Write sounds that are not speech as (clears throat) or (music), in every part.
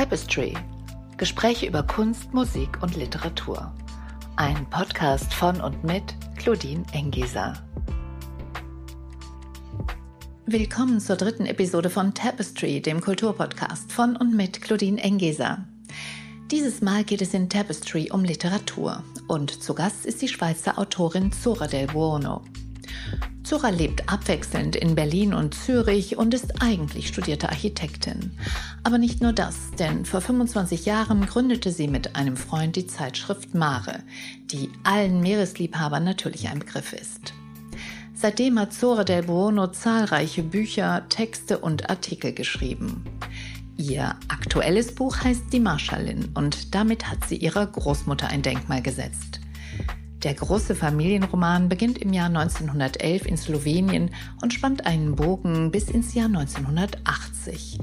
Tapestry. Gespräche über Kunst, Musik und Literatur. Ein Podcast von und mit Claudine Engeser. Willkommen zur dritten Episode von Tapestry, dem Kulturpodcast von und mit Claudine Engeser. Dieses Mal geht es in Tapestry um Literatur und zu Gast ist die Schweizer Autorin Zora del Buono. Zora lebt abwechselnd in Berlin und Zürich und ist eigentlich studierte Architektin. Aber nicht nur das, denn vor 25 Jahren gründete sie mit einem Freund die Zeitschrift Mare, die allen Meeresliebhabern natürlich ein Begriff ist. Seitdem hat Zora del Buono zahlreiche Bücher, Texte und Artikel geschrieben. Ihr aktuelles Buch heißt Die Marschallin und damit hat sie ihrer Großmutter ein Denkmal gesetzt. Der große Familienroman beginnt im Jahr 1911 in Slowenien und spannt einen Bogen bis ins Jahr 1980.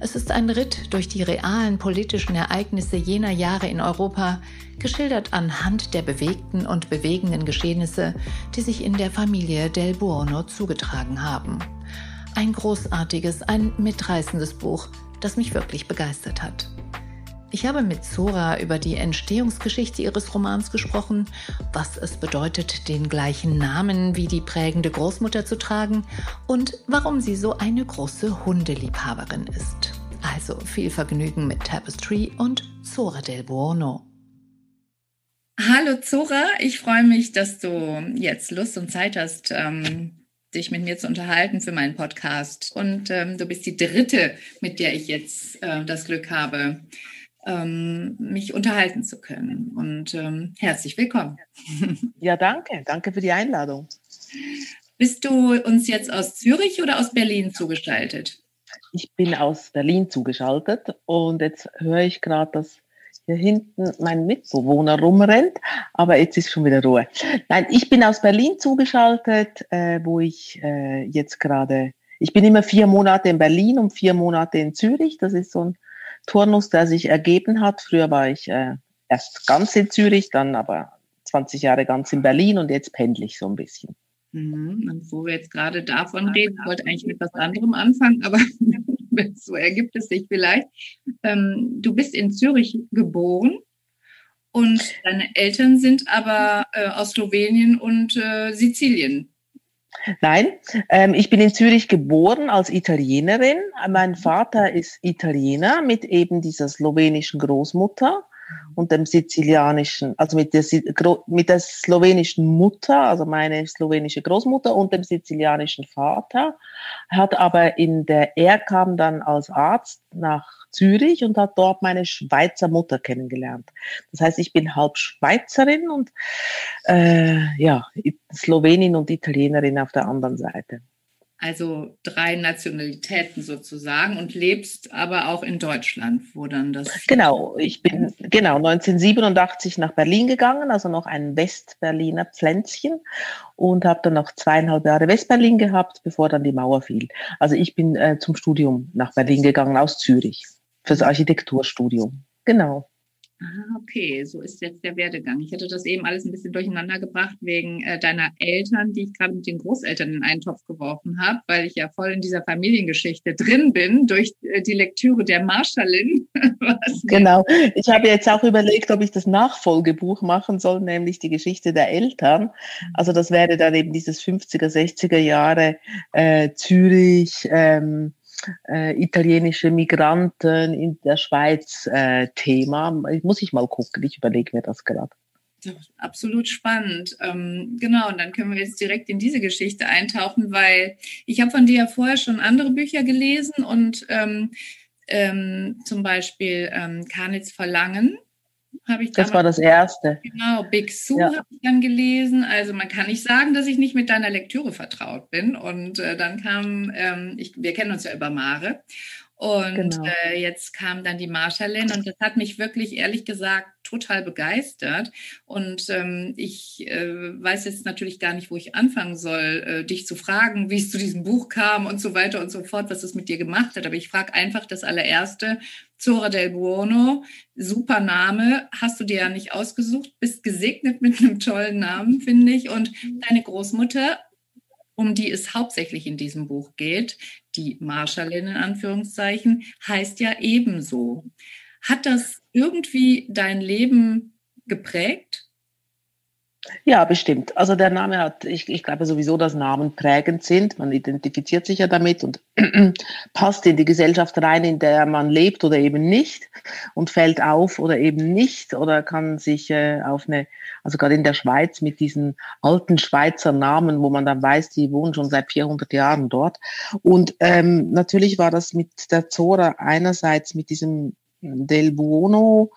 Es ist ein Ritt durch die realen politischen Ereignisse jener Jahre in Europa, geschildert anhand der bewegten und bewegenden Geschehnisse, die sich in der Familie Del Buono zugetragen haben. Ein großartiges, ein mitreißendes Buch, das mich wirklich begeistert hat. Ich habe mit Zora über die Entstehungsgeschichte ihres Romans gesprochen, was es bedeutet, den gleichen Namen wie die prägende Großmutter zu tragen und warum sie so eine große Hundeliebhaberin ist. Also viel Vergnügen mit Tapestry und Zora del Buono. Hallo Zora, ich freue mich, dass du jetzt Lust und Zeit hast, ähm, dich mit mir zu unterhalten für meinen Podcast. Und ähm, du bist die dritte, mit der ich jetzt äh, das Glück habe, ähm, mich unterhalten zu können. Und ähm, herzlich willkommen. (laughs) Ja, danke. Danke für die Einladung. Bist du uns jetzt aus Zürich oder aus Berlin zugeschaltet? Ich bin aus Berlin zugeschaltet und jetzt höre ich gerade, dass hier hinten mein Mitbewohner rumrennt, aber jetzt ist schon wieder Ruhe. Nein, ich bin aus Berlin zugeschaltet, äh, wo ich äh, jetzt gerade, ich bin immer vier Monate in Berlin und vier Monate in Zürich. Das ist so ein Turnus, der sich ergeben hat. Früher war ich äh, erst ganz in Zürich, dann aber 20 Jahre ganz in Berlin und jetzt pendle ich so ein bisschen. Mhm. Und wo wir jetzt gerade davon reden, ich wollte eigentlich mit was anderem anfangen, aber (laughs) so ergibt es sich vielleicht. Ähm, du bist in Zürich geboren und deine Eltern sind aber äh, aus Slowenien und äh, Sizilien. Nein, ähm, ich bin in Zürich geboren als Italienerin. Mein Vater ist Italiener mit eben dieser slowenischen Großmutter und dem sizilianischen, also mit der, mit der slowenischen Mutter, also meine slowenische Großmutter und dem sizilianischen Vater, hat aber in der, er kam dann als Arzt nach Zürich und hat dort meine Schweizer Mutter kennengelernt. Das heißt, ich bin halb Schweizerin und äh, ja, Slowenin und Italienerin auf der anderen Seite also drei Nationalitäten sozusagen und lebst aber auch in Deutschland, wo dann das. Genau, ich bin genau 1987 nach Berlin gegangen, also noch ein Westberliner Pflänzchen und habe dann noch zweieinhalb Jahre Westberlin gehabt, bevor dann die Mauer fiel. Also ich bin äh, zum Studium nach Berlin gegangen aus Zürich fürs Architekturstudium. Genau. Ah, okay, so ist jetzt der Werdegang. Ich hätte das eben alles ein bisschen durcheinander gebracht wegen äh, deiner Eltern, die ich gerade mit den Großeltern in einen Topf geworfen habe, weil ich ja voll in dieser Familiengeschichte drin bin durch äh, die Lektüre der Marschallin. (laughs) genau. Ich habe jetzt auch überlegt, ob ich das Nachfolgebuch machen soll, nämlich die Geschichte der Eltern. Also das wäre dann eben dieses 50er, 60er Jahre äh, Zürich. Ähm, äh, italienische Migranten in der Schweiz äh, Thema. Muss ich mal gucken, ich überlege mir das gerade. Absolut spannend. Ähm, genau, und dann können wir jetzt direkt in diese Geschichte eintauchen, weil ich habe von dir ja vorher schon andere Bücher gelesen und ähm, ähm, zum Beispiel ähm, Karnitz Verlangen habe ich Das war das erste. Genau, Big Sue ja. habe ich dann gelesen. Also man kann nicht sagen, dass ich nicht mit deiner Lektüre vertraut bin. Und äh, dann kam, ähm, ich, wir kennen uns ja über Mare. Und genau. äh, jetzt kam dann die Marschallin und das hat mich wirklich ehrlich gesagt total begeistert. Und ähm, ich äh, weiß jetzt natürlich gar nicht, wo ich anfangen soll, äh, dich zu fragen, wie es zu diesem Buch kam und so weiter und so fort, was es mit dir gemacht hat. Aber ich frage einfach das allererste. Zora del Buono, super Name, hast du dir ja nicht ausgesucht, bist gesegnet mit einem tollen Namen, finde ich. Und deine Großmutter um die es hauptsächlich in diesem Buch geht, die Marschallin in Anführungszeichen, heißt ja ebenso. Hat das irgendwie dein Leben geprägt? Ja, bestimmt. Also der Name hat, ich, ich glaube sowieso, dass Namen prägend sind. Man identifiziert sich ja damit und (clears throat) passt in die Gesellschaft rein, in der man lebt oder eben nicht und fällt auf oder eben nicht oder kann sich äh, auf eine, also gerade in der Schweiz mit diesen alten Schweizer Namen, wo man dann weiß, die wohnen schon seit 400 Jahren dort. Und ähm, natürlich war das mit der Zora einerseits mit diesem Del Buono,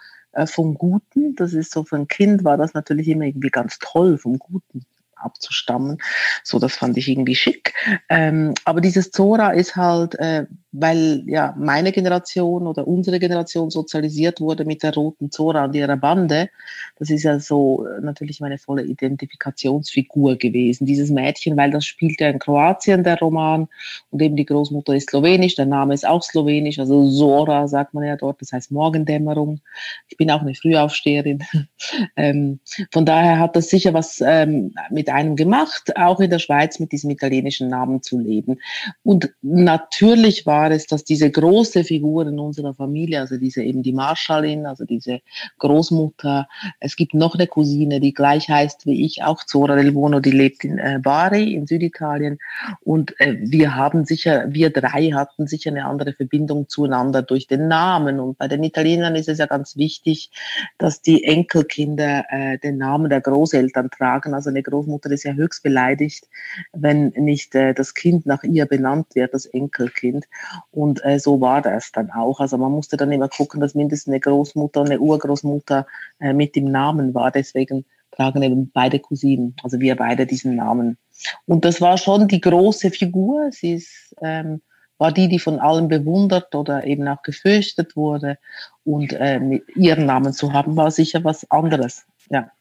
vom Guten. Das ist so für ein Kind war das natürlich immer irgendwie ganz toll, vom Guten abzustammen. So, das fand ich irgendwie schick. Ähm, aber dieses Zora ist halt, äh, weil ja meine Generation oder unsere Generation sozialisiert wurde mit der roten Zora und ihrer Bande. Das ist ja so äh, natürlich meine volle Identifikationsfigur gewesen. Dieses Mädchen, weil das spielt ja in Kroatien, der Roman, und eben die Großmutter ist slowenisch, der Name ist auch slowenisch, also Zora sagt man ja dort, das heißt Morgendämmerung. Ich bin auch eine Frühaufsteherin. (laughs) ähm, von daher hat das sicher was ähm, mit einem gemacht, auch in der Schweiz mit diesem italienischen Namen zu leben. Und natürlich war es, dass diese große Figur in unserer Familie, also diese eben die Marschallin, also diese Großmutter, es gibt noch eine Cousine, die gleich heißt wie ich, auch Zora del Buono, die lebt in äh, Bari in Süditalien. Und äh, wir haben sicher, wir drei hatten sicher eine andere Verbindung zueinander durch den Namen. Und bei den Italienern ist es ja ganz wichtig, dass die Enkelkinder äh, den Namen der Großeltern tragen. Also eine Großmutter ist ja höchst beleidigt, wenn nicht äh, das Kind nach ihr benannt wird, das Enkelkind. Und äh, so war das dann auch. Also man musste dann immer gucken, dass mindestens eine Großmutter und eine Urgroßmutter äh, mit dem Namen war. Deswegen tragen eben beide Cousinen, also wir beide diesen Namen. Und das war schon die große Figur. Sie ist, ähm, war die, die von allen bewundert oder eben auch gefürchtet wurde. Und äh, ihren Namen zu haben, war sicher was anderes. Ja.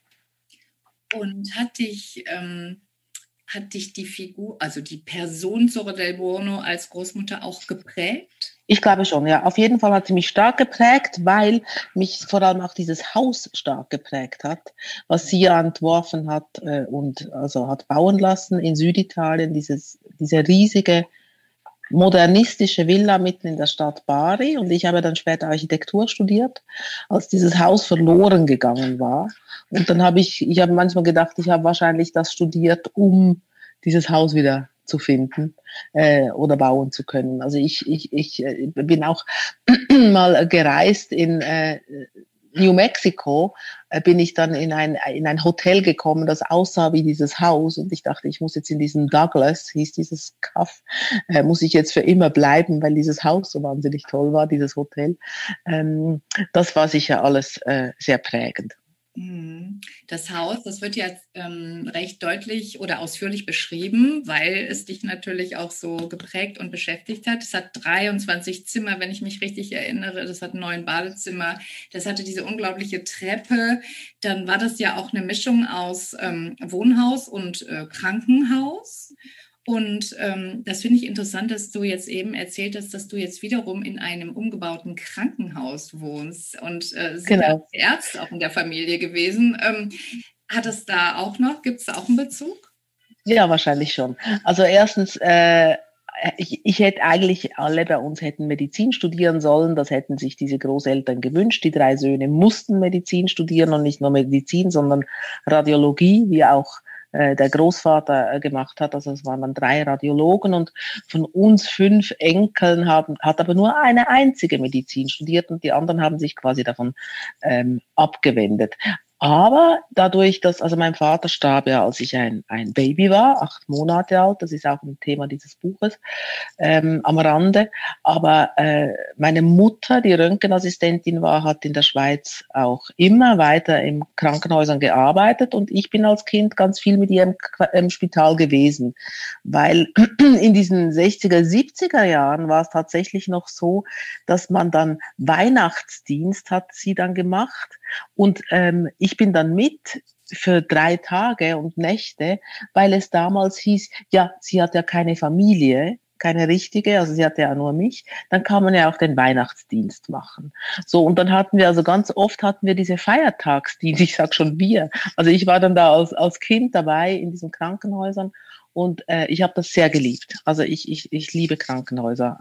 Und hat dich ähm, hat dich die Figur, also die Person Zora del Buono als Großmutter auch geprägt? Ich glaube schon, ja. Auf jeden Fall hat sie mich stark geprägt, weil mich vor allem auch dieses Haus stark geprägt hat, was sie ja entworfen hat äh, und also hat bauen lassen in Süditalien, dieses, diese riesige modernistische Villa mitten in der Stadt Bari und ich habe dann später Architektur studiert, als dieses Haus verloren gegangen war. Und dann habe ich, ich habe manchmal gedacht, ich habe wahrscheinlich das studiert, um dieses Haus wieder zu finden äh, oder bauen zu können. Also ich, ich, ich äh, bin auch (clears throat) mal gereist in äh, New Mexico äh, bin ich dann in ein, in ein Hotel gekommen, das aussah wie dieses Haus und ich dachte, ich muss jetzt in diesem Douglas, hieß dieses Kaff, äh, muss ich jetzt für immer bleiben, weil dieses Haus so wahnsinnig toll war, dieses Hotel. Ähm, das war sicher alles äh, sehr prägend. Mhm. Das Haus, das wird jetzt ähm, recht deutlich oder ausführlich beschrieben, weil es dich natürlich auch so geprägt und beschäftigt hat. Es hat 23 Zimmer, wenn ich mich richtig erinnere. Das hat neun Badezimmer. Das hatte diese unglaubliche Treppe. Dann war das ja auch eine Mischung aus ähm, Wohnhaus und äh, Krankenhaus. Und ähm, das finde ich interessant, dass du jetzt eben erzählt hast, dass du jetzt wiederum in einem umgebauten Krankenhaus wohnst und äh, sind genau. Ärzte auch in der Familie gewesen. Ähm, hat es da auch noch, gibt es da auch einen Bezug? Ja, wahrscheinlich schon. Also erstens, äh, ich, ich hätte eigentlich alle bei uns hätten Medizin studieren sollen. Das hätten sich diese Großeltern gewünscht. Die drei Söhne mussten Medizin studieren und nicht nur Medizin, sondern Radiologie, wie auch äh, der Großvater äh, gemacht hat. Also es waren dann drei Radiologen und von uns fünf Enkeln haben, hat aber nur eine einzige Medizin studiert und die anderen haben sich quasi davon ähm, abgewendet. Aber dadurch, dass, also mein Vater starb ja, als ich ein, ein Baby war, acht Monate alt, das ist auch ein Thema dieses Buches ähm, am Rande. Aber äh, meine Mutter, die Röntgenassistentin war, hat in der Schweiz auch immer weiter im Krankenhäusern gearbeitet und ich bin als Kind ganz viel mit ihr im, im Spital gewesen, weil (clears throat) in diesen 60er, 70er Jahren war es tatsächlich noch so, dass man dann Weihnachtsdienst hat sie dann gemacht und ähm, ich bin dann mit für drei Tage und Nächte, weil es damals hieß, ja, sie hat ja keine Familie, keine richtige, also sie hatte ja nur mich, dann kann man ja auch den Weihnachtsdienst machen. So, und dann hatten wir, also ganz oft hatten wir diese Feiertagsdienste, ich sag schon wir. Also ich war dann da als, als Kind dabei in diesen Krankenhäusern Und äh, ich habe das sehr geliebt. Also ich, ich, ich liebe Krankenhäuser.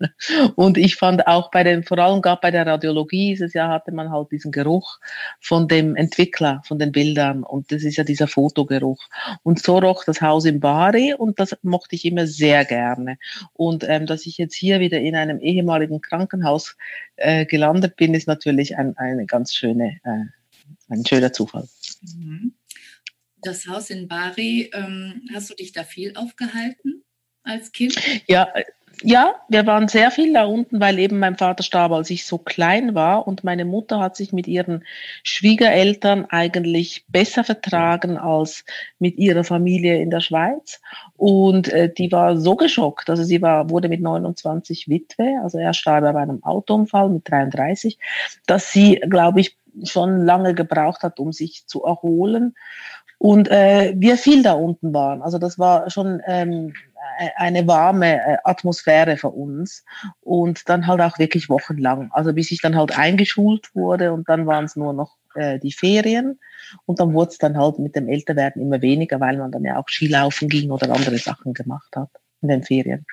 (laughs) und ich fand auch bei den, vor allem gerade bei der Radiologie dieses Jahr hatte man halt diesen Geruch von dem Entwickler, von den Bildern. Und das ist ja dieser Fotogeruch. Und so roch das Haus in Bari und das mochte ich immer sehr gerne. Und ähm, dass ich jetzt hier wieder in einem ehemaligen Krankenhaus äh, gelandet bin, ist natürlich ein, eine ganz schöne, äh, ein schöner Zufall. Mhm das Haus in Bari, ähm, hast du dich da viel aufgehalten als Kind? Ja, ja, wir waren sehr viel da unten, weil eben mein Vater starb, als ich so klein war. Und meine Mutter hat sich mit ihren Schwiegereltern eigentlich besser vertragen als mit ihrer Familie in der Schweiz. Und äh, die war so geschockt, also sie war wurde mit 29 Witwe, also er starb bei einem Autounfall mit 33, dass sie, glaube ich, schon lange gebraucht hat, um sich zu erholen und äh, wir viel da unten waren. Also das war schon ähm, e-, eine warme äh, Atmosphäre für uns und dann halt auch wirklich wochenlang. Also bis ich dann halt eingeschult wurde und dann waren es nur noch äh, die Ferien und dann wurde es dann halt mit dem Älterwerden immer weniger, weil man dann ja auch Skilaufen ging oder andere Sachen gemacht hat in den Ferien.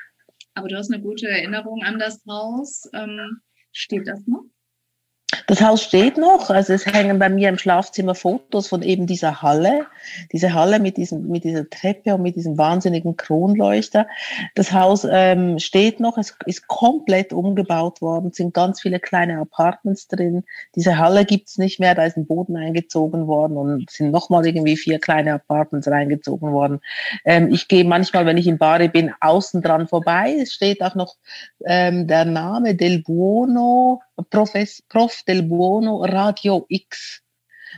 Aber du hast eine gute Erinnerung an das Haus. Ähm, steht das noch? Das Haus steht noch, also es hängen bei mir im Schlafzimmer Fotos von eben dieser Halle, diese Halle mit diesem, mit dieser Treppe und mit diesem wahnsinnigen Kronleuchter. Das Haus ähm, steht noch, es ist komplett umgebaut worden, es sind ganz viele kleine Apartments drin. Diese Halle gibt's nicht mehr, da ist ein Boden eingezogen worden und sind nochmal irgendwie vier kleine Apartments reingezogen worden. Ähm, ich gehe manchmal, wenn ich in Bari bin, außen dran vorbei. Es steht auch noch ähm, der Name Del Buono Profes, Prof del Buono Radio X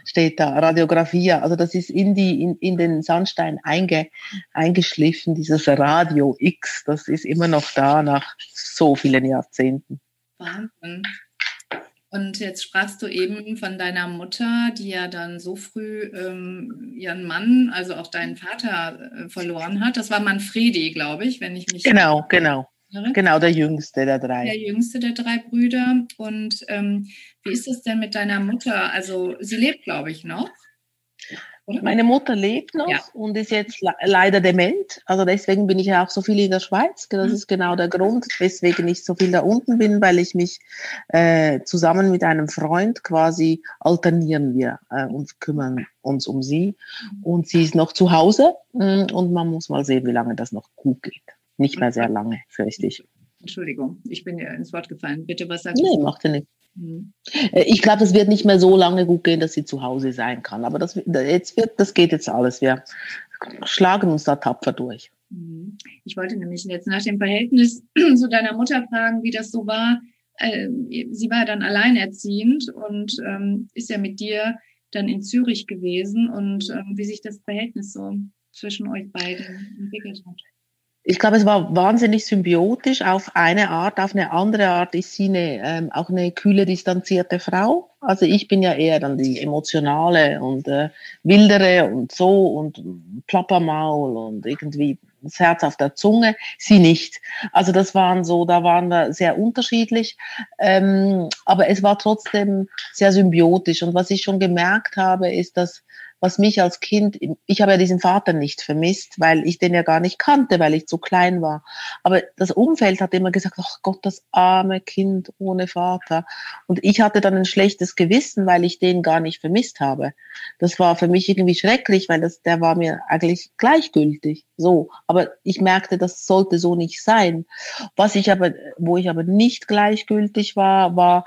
steht da, Radiographia. Also das ist in die, in, in den Sandstein einge, eingeschliffen, dieses Radio X. Das ist immer noch da nach so vielen Jahrzehnten. Wahnsinn. Und jetzt sprachst du eben von deiner Mutter, die ja dann so früh ähm, ihren Mann, also auch deinen Vater äh, verloren hat. Das war Manfredi, glaube ich, wenn ich mich. Genau, genau. Genau, der jüngste der drei. Der jüngste der drei Brüder. Und ähm, wie ist es denn mit deiner Mutter? Also sie lebt, glaube ich, noch. Oder? Meine Mutter lebt noch ja. und ist jetzt leider dement. Also deswegen bin ich ja auch so viel in der Schweiz. Das mhm. ist genau der Grund, weswegen ich so viel da unten bin, weil ich mich äh, zusammen mit einem Freund quasi alternieren wir äh, und kümmern uns um sie. Mhm. Und sie ist noch zu Hause mm, und man muss mal sehen, wie lange das noch gut geht. Nicht mehr sehr lange, fürchte ich. Entschuldigung, ich bin dir ins Wort gefallen. Bitte, was sagst du? Nee, macht ja nichts. Mhm. Ich glaube, es wird nicht mehr so lange gut gehen, dass sie zu Hause sein kann. Aber das, jetzt wird, das geht jetzt alles. Wir schlagen uns da tapfer durch. Mhm. Ich wollte nämlich jetzt nach dem Verhältnis (clears throat) zu deiner Mutter fragen, wie das so war. Äh, sie war dann alleinerziehend und ähm, ist ja mit dir dann in Zürich gewesen und ähm, wie sich das Verhältnis so zwischen euch beiden entwickelt hat ich glaube, es war wahnsinnig symbiotisch auf eine Art, auf eine andere Art ist sie eine, ähm, auch eine kühle, distanzierte Frau. Also ich bin ja eher dann die emotionale und äh, wildere und so und Plappermaul und irgendwie das Herz auf der Zunge. Sie nicht. Also das waren so, da waren wir sehr unterschiedlich, ähm, aber es war trotzdem sehr symbiotisch. Und was ich schon gemerkt habe, ist, dass was mich als Kind, ich habe ja diesen Vater nicht vermisst, weil ich den ja gar nicht kannte, weil ich zu klein war. Aber das Umfeld hat immer gesagt, ach Gott, das arme Kind ohne Vater. Und ich hatte dann ein schlechtes Gewissen, weil ich den gar nicht vermisst habe. Das war für mich irgendwie schrecklich, weil das, der war mir eigentlich gleichgültig. So. Aber ich merkte, das sollte so nicht sein. Was ich aber, wo ich aber nicht gleichgültig war, war,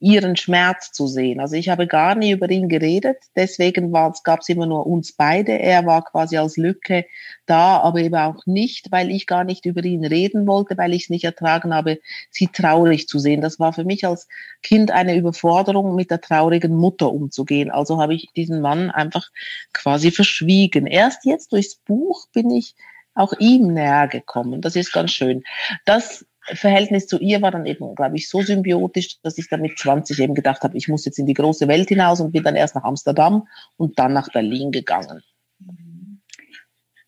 ihren Schmerz zu sehen. Also ich habe gar nie über ihn geredet, deswegen gab es immer nur uns beide. Er war quasi als Lücke da, aber eben auch nicht, weil ich gar nicht über ihn reden wollte, weil ich es nicht ertragen habe, sie traurig zu sehen. Das war für mich als Kind eine Überforderung, mit der traurigen Mutter umzugehen. Also habe ich diesen Mann einfach quasi verschwiegen. Erst jetzt durchs Buch bin ich auch ihm näher gekommen. Das ist ganz schön. Das Verhältnis zu ihr war dann eben, glaube ich, so symbiotisch, dass ich dann mit 20 eben gedacht habe, ich muss jetzt in die große Welt hinaus und bin dann erst nach Amsterdam und dann nach Berlin gegangen.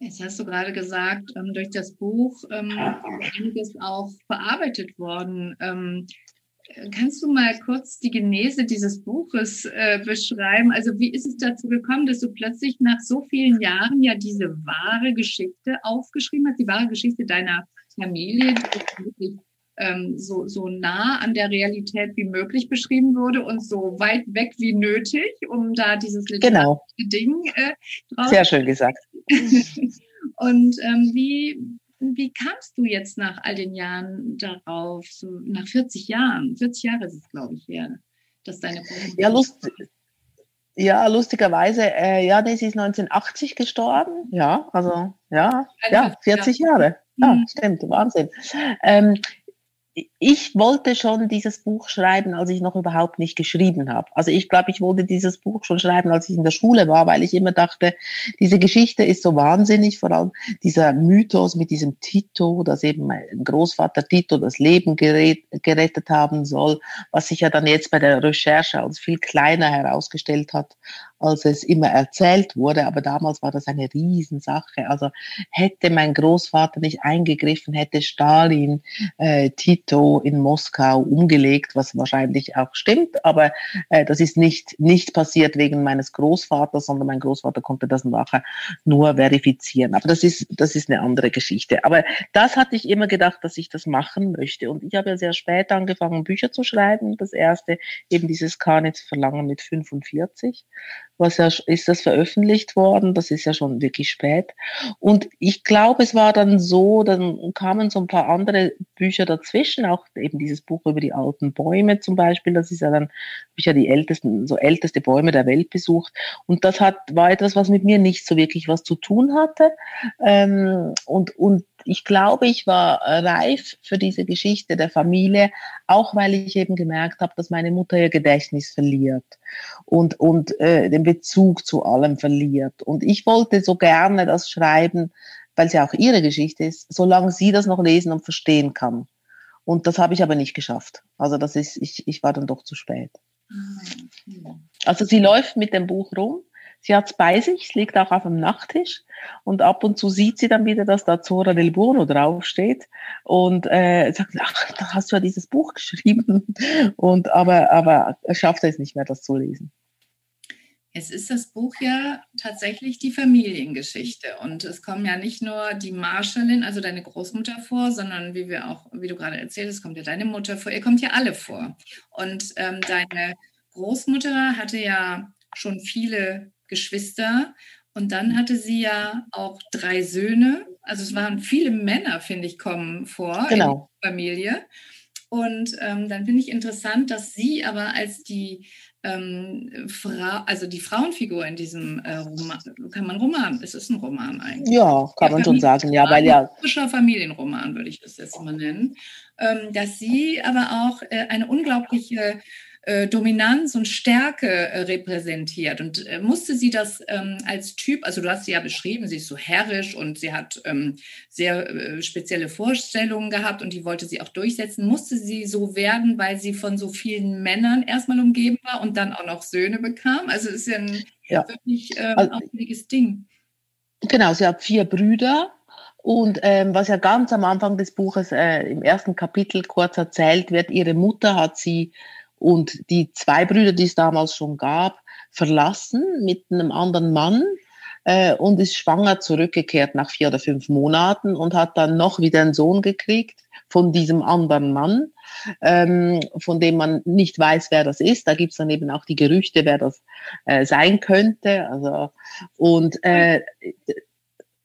Jetzt hast du gerade gesagt, ähm, durch das Buch ähm, ist einiges auch verarbeitet worden. Ähm, Kannst du mal kurz die Genese dieses Buches äh, beschreiben? Also wie ist es dazu gekommen, dass du plötzlich nach so vielen Jahren ja diese wahre Geschichte aufgeschrieben hast, die wahre Geschichte deiner Familie, die wirklich ähm, so, so nah an der Realität wie möglich beschrieben wurde und so weit weg wie nötig, um da dieses genau. Ding äh, draus Sehr schön gesagt. (laughs) und ähm, wie, wie kamst du jetzt nach all den Jahren darauf, so nach 40 Jahren, 40 Jahre ist es, glaube ich, her, dass deine Ja, lust, ja, lustigerweise, äh, ja, sie ist 1980 gestorben. Ja, also, ja, ja, 40 Jahre. Ja, mhm. stimmt, Wahnsinn. Ähm, ich wollte schon dieses Buch schreiben, als ich noch überhaupt nicht geschrieben habe. Also ich glaube, ich wollte dieses Buch schon schreiben, als ich in der Schule war, weil ich immer dachte, diese Geschichte ist so wahnsinnig, vor allem dieser Mythos mit diesem Tito, dass eben mein Großvater Tito das Leben gerettet haben soll, was sich ja dann jetzt bei der Recherche als viel kleiner herausgestellt hat, als es immer erzählt wurde. Aber damals war das eine Riesensache. Also hätte mein Großvater nicht eingegriffen, hätte Stalin äh, Tito in Moskau umgelegt, was wahrscheinlich auch stimmt. Aber äh, das ist nicht, nicht passiert wegen meines Großvaters, sondern mein Großvater konnte das nachher nur verifizieren. Aber das ist, das ist eine andere Geschichte. Aber das hatte ich immer gedacht, dass ich das machen möchte. Und ich habe ja sehr spät angefangen, Bücher zu schreiben. Das erste eben dieses Karnitz Verlangen mit 45 was ja, ist das veröffentlicht worden, das ist ja schon wirklich spät. Und ich glaube, es war dann so, dann kamen so ein paar andere Bücher dazwischen, auch eben dieses Buch über die alten Bäume zum Beispiel, das ist ja dann, habe ich ja die ältesten, so älteste Bäume der Welt besucht. Und das hat, war etwas, was mit mir nicht so wirklich was zu tun hatte. Ähm, und, und ich glaube, ich war reif für diese Geschichte der Familie, auch weil ich eben gemerkt habe, dass meine Mutter ihr Gedächtnis verliert und, und äh, den Bezug zu allem verliert. Und ich wollte so gerne das schreiben, weil es ja auch ihre Geschichte ist, solange sie das noch lesen und verstehen kann. Und das habe ich aber nicht geschafft. Also das ist, ich, ich war dann doch zu spät. Ah, also sie läuft mit dem Buch rum Sie hat es bei sich, es liegt auch auf dem Nachttisch und ab und zu sieht sie dann wieder, dass da Zora del Buono draufsteht und äh, sagt, ach, da hast du ja dieses Buch (laughs) geschrieben und aber aber er schafft es nicht mehr, das zu lesen. Es ist das Buch ja tatsächlich die Familiengeschichte und es kommen ja nicht nur die Marschallin, also deine Großmutter vor, sondern wie wir auch, wie du gerade erzählst, kommt ja deine Mutter vor, ihr kommt ja alle vor. Und ähm, deine Großmutter hatte ja schon viele Geschwister. Und dann hatte sie ja auch drei Söhne. Also es waren viele Männer, finde ich, kommen vor genau. in der Familie. Und ähm, dann finde ich interessant, dass sie aber als die ähm, Frau, also die Frauenfigur in diesem äh, Roman, kann man Roman, es ist ein Roman eigentlich. Ja, kann ja, man schon sagen, ja, weil ja. Frischer Familienroman würde ich das jetzt mal nennen. Ähm, dass sie aber auch äh, eine unglaubliche äh, Dominanz und Stärke äh, repräsentiert. Und äh, musste sie das ähm, als Typ, also du hast sie ja beschrieben, sie ist so herrisch und sie hat ähm, sehr äh, spezielle Vorstellungen gehabt und die wollte sie auch durchsetzen. Musste sie so werden, weil sie von so vielen Männern erstmal umgeben war und dann auch noch Söhne bekam? Also es ist ja ein ja. wirklich ähm, also, auffälliges Ding. Genau, sie hat vier Brüder. Und ähm, was ja ganz am Anfang des Buches äh, im ersten Kapitel kurz erzählt wird, ihre Mutter hat sie und die zwei Brüder, die es damals schon gab, verlassen mit einem anderen Mann äh, und ist schwanger zurückgekehrt nach vier oder fünf Monaten und hat dann noch wieder einen Sohn gekriegt von diesem anderen Mann, ähm, von dem man nicht weiß, wer das ist. Da gibt's dann eben auch die Gerüchte, wer das äh, sein könnte. Also und äh,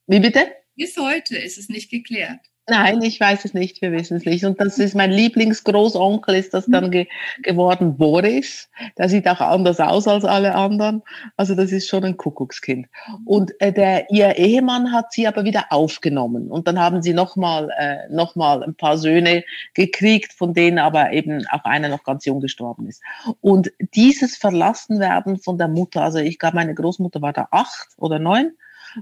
wie bitte? Bis heute ist es nicht geklärt. Nein, ich weiß es nicht, wir wissen es nicht. Und das ist mein Lieblingsgroßonkel, ist das dann ge geworden, Boris. Der sieht auch anders aus als alle anderen. Also das ist schon ein Kuckuckskind. Und äh, der, ihr Ehemann hat sie aber wieder aufgenommen. Und dann haben sie nochmal äh, noch ein paar Söhne gekriegt, von denen aber eben auch einer noch ganz jung gestorben ist. Und dieses Verlassenwerden von der Mutter, also ich glaube, meine Großmutter war da acht oder neun,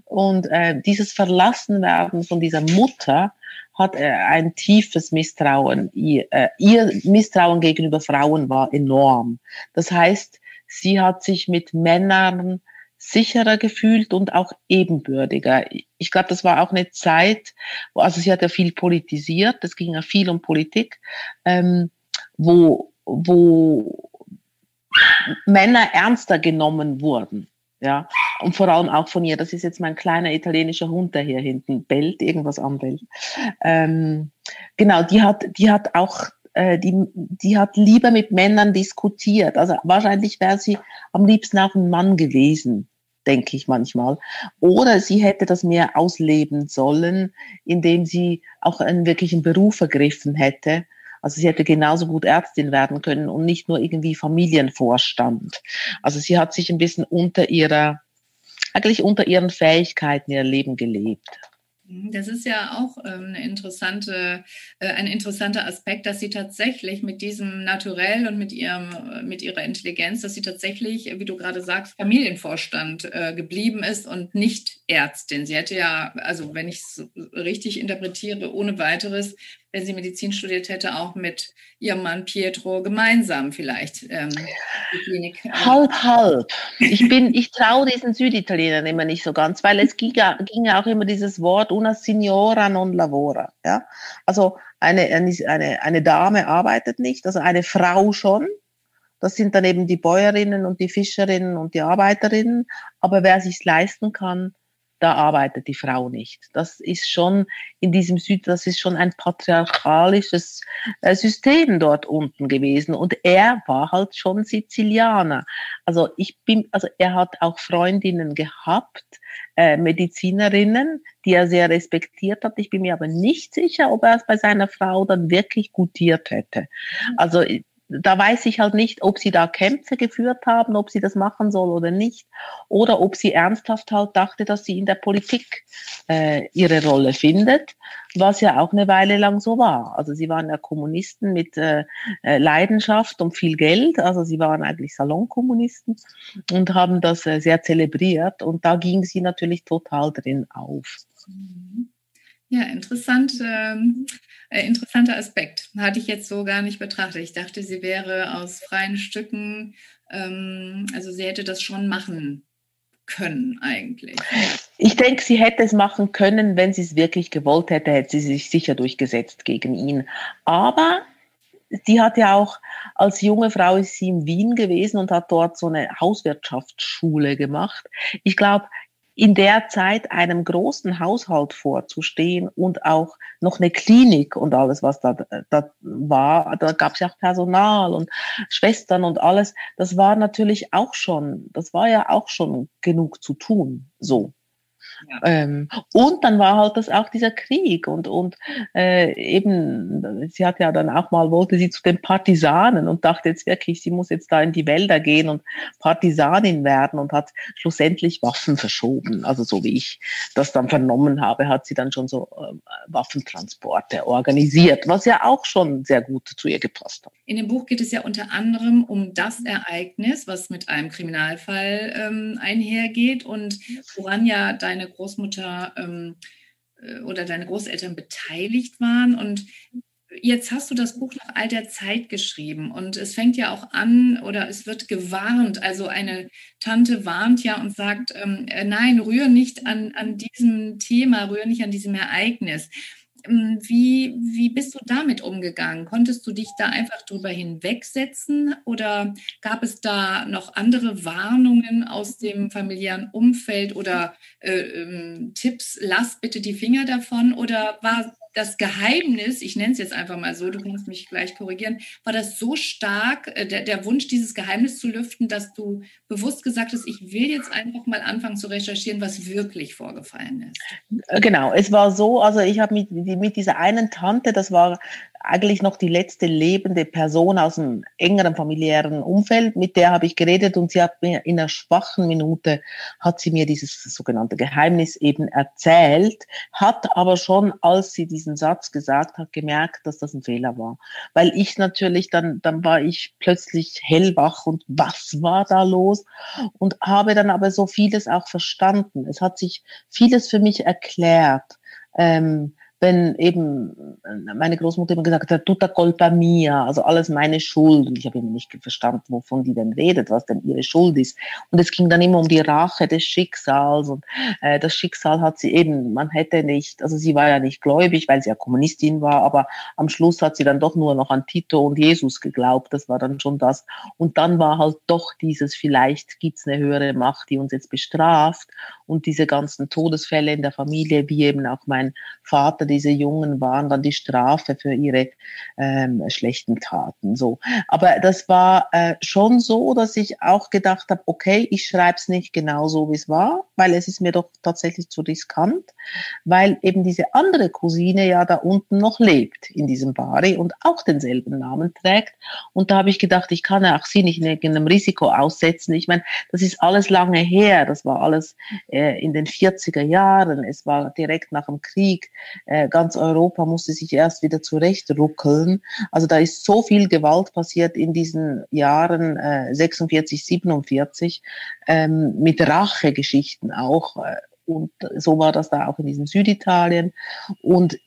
und äh, dieses Verlassenwerden von dieser Mutter hat äh, ein tiefes Misstrauen. Ihr, äh, ihr Misstrauen gegenüber Frauen war enorm. Das heißt, sie hat sich mit Männern sicherer gefühlt und auch ebenbürtiger. Ich glaube, das war auch eine Zeit, wo, also sie hat ja viel politisiert, es ging ja viel um Politik, ähm, wo wo Männer ernster genommen wurden. Ja, und vor allem auch von ihr. Das ist jetzt mein kleiner italienischer Hund, der hier hinten bellt, irgendwas anbellt. Ähm, genau, die hat, die hat auch, äh, die, die hat lieber mit Männern diskutiert. Also wahrscheinlich wäre sie am liebsten auch ein Mann gewesen, denke ich manchmal. Oder sie hätte das mehr ausleben sollen, indem sie auch einen wirklichen Beruf ergriffen hätte also sie hätte genauso gut Ärztin werden können und nicht nur irgendwie Familienvorstand. Also sie hat sich ein bisschen unter ihrer, eigentlich unter ihren Fähigkeiten ihr Leben gelebt. Mhm, das ist ja auch ähm, eine interessante, äh, ein interessanter Aspekt, dass sie tatsächlich mit diesem Naturell und mit, ihrem, äh, mit ihrer Intelligenz, dass sie tatsächlich, wie du gerade sagst, Familienvorstand äh, geblieben ist und nicht Ärztin. Sie hätte ja, also wenn ich es richtig interpretiere, ohne weiteres wenn sie Medizin studiert hätte, auch mit ihrem Mann Pietro gemeinsam vielleicht ähm, die Klinik. Halb, halb. Ich bin, ich traue diesen Süditalienern immer nicht so ganz, weil es ging ging auch immer dieses Wort una signora non lavora. Ja? Also eine, eine, eine Dame arbeitet nicht, also eine Frau schon. Das sind dann eben die Bäuerinnen und die Fischerinnen und die Arbeiterinnen. Aber wer sich's leisten kann, da arbeitet die Frau nicht. Das ist schon in diesem Süd, das ist schon ein patriarchalisches äh, System dort unten gewesen. Und er war halt schon Sizilianer. Also ich bin, also er hat auch Freundinnen gehabt, äh, Medizinerinnen, die er sehr respektiert hat. Ich bin mir aber nicht sicher, ob er es bei seiner Frau dann wirklich gutiert hätte. Also da weiß ich halt nicht, ob sie da Kämpfe geführt haben, ob sie das machen soll oder nicht, oder ob sie ernsthaft halt dachte, dass sie in der Politik äh, ihre Rolle findet, was ja auch eine Weile lang so war. Also sie waren ja Kommunisten mit äh, äh Leidenschaft und viel Geld, also sie waren eigentlich Salonkommunisten und haben das äh, sehr zelebriert und da ging sie natürlich total drin auf. Ja, interessant. Ähm äh, interessanter Aspekt. Hatte ich jetzt so gar nicht betrachtet. Ich dachte, sie wäre aus freien Stücken, ähm, also sie hätte das schon machen können eigentlich. Ich denke, sie hätte es machen können, wenn sie es wirklich gewollt hätte, hätte sie sich sicher durchgesetzt gegen ihn. Aber die hat ja auch als junge Frau ist sie in Wien gewesen und hat dort so eine Hauswirtschaftsschule gemacht. Ich glaube, in der Zeit einem großen Haushalt vorzustehen und auch noch eine Klinik und alles, was da, da war, da gab es ja auch Personal und Schwestern und alles, das war natürlich auch schon, das war ja auch schon genug zu tun, so. Ähm, und dann war halt das auch dieser Krieg und, und äh, eben, sie hat ja dann auch mal, wollte sie zu den Partisanen und dachte jetzt wirklich, sie muss jetzt da in die Wälder gehen und Partisanin werden und hat schlussendlich Waffen verschoben. Also so wie ich das dann vernommen habe, hat sie dann schon so äh, Waffentransporte organisiert, was ja auch schon sehr gut zu ihr gepasst hat. In dem Buch geht es ja unter anderem um das Ereignis, was mit einem Kriminalfall ähm, einhergeht und woran ja deine deine Großmutter ähm, äh, oder deine Großeltern beteiligt waren. Und jetzt hast du das Buch nach all der Zeit geschrieben und es fängt ja auch an oder es wird gewarnt. Also eine Tante warnt ja und sagt, ähm, äh, nein, rühr nicht an, an diesem Thema, rühr nicht an diesem Ereignis. Ähm, wie, wie bist du damit umgegangen? Konntest du dich da einfach drüber hinwegsetzen oder gab es da noch andere Warnungen aus dem familiären Umfeld oder äh, ähm, Tipps, lass bitte die Finger davon oder war das Geheimnis, ich nenne es jetzt einfach mal so, du kannst mich gleich korrigieren, war das so stark, äh, der, der Wunsch, dieses Geheimnis zu lüften, dass du bewusst gesagt hast, ich will jetzt einfach mal anfangen zu recherchieren, was wirklich vorgefallen ist? Genau, es war so, also ich habe mit, mit dieser einen Tante, das war eigentlich noch die letzte lebende Person aus einem engeren familiären Umfeld, mit der habe ich geredet und sie hat mir in einer schwachen Minute, hat sie mir dieses sogenannte Geheimnis eben erzählt, hat aber schon, als sie diesen Satz gesagt hat, gemerkt, dass das ein Fehler war. Weil ich natürlich, dann, dann war ich plötzlich hellwach und was war da los? Und habe dann aber so vieles auch verstanden. Es hat sich vieles für mich erklärt. Ähm, wenn eben meine Großmutter immer gesagt hat, tutta colpa mia, also alles meine Schuld. Und ich habe immer nicht verstanden, wovon die denn redet, was denn ihre Schuld ist. Und es ging dann immer um die Rache des Schicksals. Und äh, das Schicksal hat sie eben, man hätte nicht, also sie war ja nicht gläubig, weil sie ja Kommunistin war, aber am Schluss hat sie dann doch nur noch an Tito und Jesus geglaubt. Das war dann schon das. Und dann war halt doch dieses, vielleicht gibt's eine höhere Macht, die uns jetzt bestraft. Und diese ganzen Todesfälle in der Familie, wie eben auch mein Vater, diese Jungen waren dann die Strafe für ihre ähm, schlechten Taten. So, aber das war äh, schon so, dass ich auch gedacht habe, okay, ich schreibe es nicht genau so, wie es war, weil es ist mir doch tatsächlich zu riskant, weil eben diese andere Cousine ja da unten noch lebt in diesem Bari und auch denselben Namen trägt. Und da habe ich gedacht, ich kann ja auch sie nicht in irgendeinem Risiko aussetzen. Ich meine, das ist alles lange her. Das war alles äh, in den 40er Jahren. Es war direkt nach dem Krieg. Äh, ganz Europa musste sich erst wieder zurechtruckeln. Also da ist so viel Gewalt passiert in diesen Jahren äh, 46, 47 ähm, mit Rachegeschichten auch. Äh, und so war das da auch in diesem Süditalien. Und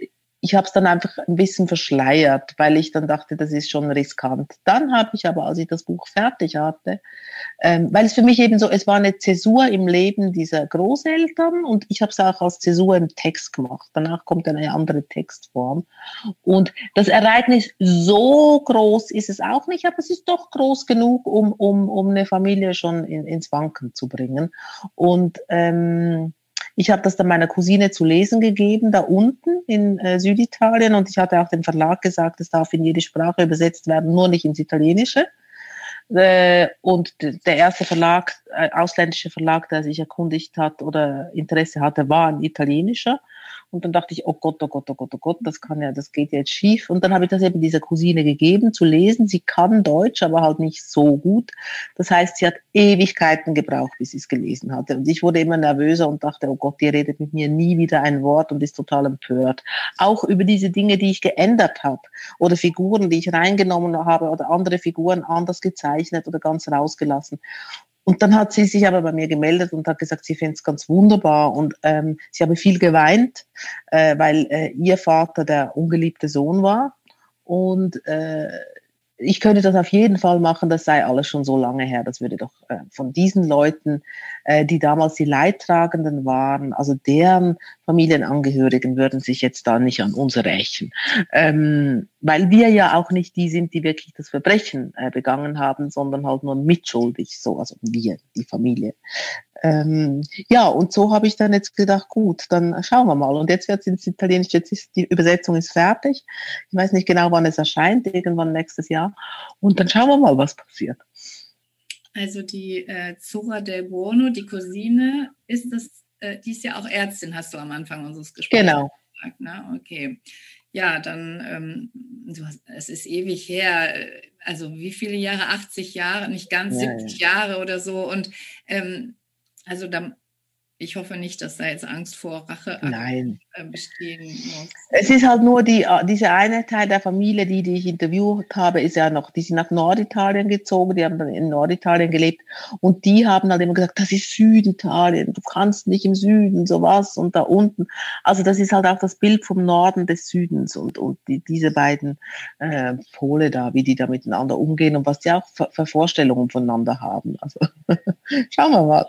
ich habe es dann einfach ein bisschen verschleiert, weil ich dann dachte, das ist schon riskant. Dann habe ich aber, als ich das Buch fertig hatte, ähm, weil es für mich eben so, es war eine Zäsur im Leben dieser Großeltern und ich habe es auch als Zäsur im Text gemacht. Danach kommt eine andere Textform. Und das Ereignis so groß ist es auch nicht, aber es ist doch groß genug, um, um, um eine Familie schon in, ins Wanken zu bringen. Und ähm, ich habe das dann meiner Cousine zu lesen gegeben, da unten in äh, Süditalien. Und ich hatte auch dem Verlag gesagt, es darf in jede Sprache übersetzt werden, nur nicht ins Italienische. Äh, und der erste Verlag, äh, ausländische Verlag, der sich erkundigt hat oder Interesse hatte, war ein italienischer. Und dann dachte ich, oh Gott, oh Gott, oh Gott, oh Gott, das kann ja, das geht jetzt schief. Und dann habe ich das eben dieser Cousine gegeben zu lesen. Sie kann Deutsch, aber halt nicht so gut. Das heißt, sie hat Ewigkeiten gebraucht, bis sie es gelesen hatte. Und ich wurde immer nervöser und dachte, oh Gott, die redet mit mir nie wieder ein Wort und ist total empört. Auch über diese Dinge, die ich geändert habe oder Figuren, die ich reingenommen habe oder andere Figuren anders gezeichnet oder ganz rausgelassen. Und dann hat sie sich aber bei mir gemeldet und hat gesagt, sie fände es ganz wunderbar. Und ähm, sie habe viel geweint, äh, weil äh, ihr Vater der ungeliebte Sohn war. Und äh, ich könnte das auf jeden Fall machen, das sei alles schon so lange her. Das würde doch äh, von diesen Leuten, äh, die damals die Leidtragenden waren, also deren Familienangehörigen würden sich jetzt da nicht an uns rächen. Ähm, weil wir ja auch nicht die sind, die wirklich das Verbrechen äh, begangen haben, sondern halt nur mitschuldig, so, also wir, die Familie. Ähm, ja, und so habe ich dann jetzt gedacht, gut, dann schauen wir mal. Und jetzt wird es ins Italienische, jetzt ist die Übersetzung ist fertig. Ich weiß nicht genau, wann es erscheint, irgendwann nächstes Jahr. Und dann schauen wir mal, was passiert. Also die äh, Zora del Buono, die Cousine, ist das, äh, die ist ja auch Ärztin, hast du am Anfang unseres Gesprächs genau. gesagt. Ne? Okay. Ja, dann, ähm, hast, es ist ewig her, also wie viele Jahre? 80 Jahre, nicht ganz, ja, 70 ja. Jahre oder so. Und ähm, also da, ich hoffe nicht, dass da jetzt Angst vor Rache Nein. Äh, bestehen muss. Es ist halt nur die, äh, diese eine Teil der Familie, die, die ich interviewt habe, ist ja noch, die sind nach Norditalien gezogen, die haben dann in Norditalien gelebt und die haben halt immer gesagt, das ist Süditalien, du kannst nicht im Süden sowas und da unten. Also das ist halt auch das Bild vom Norden des Südens und, und die, diese beiden äh, Pole da, wie die da miteinander umgehen und was die auch für, für Vorstellungen voneinander haben. Also (laughs) schauen wir mal.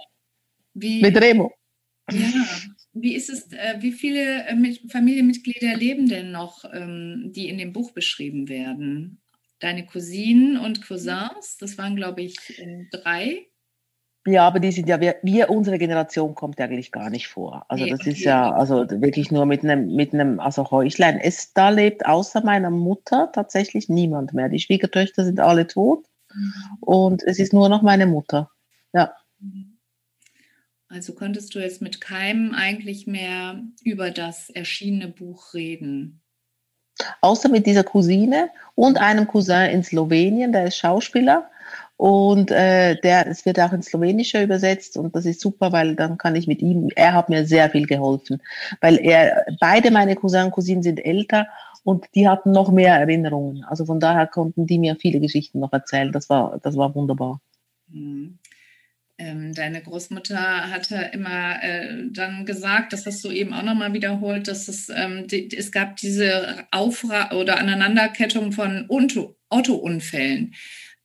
Wie, mit Remo. Ja, wie ist es, äh, wie viele äh, Familienmitglieder leben denn noch, ähm, die in dem Buch beschrieben werden? Deine Cousinen und Cousins, das waren, glaube ich, drei. Ja, aber die sind ja, wir, wir, unsere Generation kommt eigentlich gar nicht vor. Also nee, das okay. ist ja, also wirklich nur mit einem, mit einem, also Häuslein. Es da lebt außer meiner Mutter tatsächlich niemand mehr. Die Schwiegertöchter sind alle tot mhm. und es ist nur noch meine Mutter. Ja. Mhm. Also konntest du jetzt mit keinem eigentlich mehr über das erschienene Buch reden? Außer mit dieser Cousine und einem Cousin in Slowenien, der ist Schauspieler. Und äh, der, es wird auch ins Slowenische übersetzt und das ist super, weil dann kann ich mit ihm, er hat mir sehr viel geholfen, weil er, beide meine Cousin und Cousinen sind älter und die hatten noch mehr Erinnerungen. Also von daher konnten die mir viele Geschichten noch erzählen. Das war, das war wunderbar. Ähm, deine Großmutter hatte immer äh, dann gesagt, das hast du eben auch nochmal wiederholt, dass es, ähm, die, es gab diese Aufra oder Aneinanderkettung von Auto Autounfällen.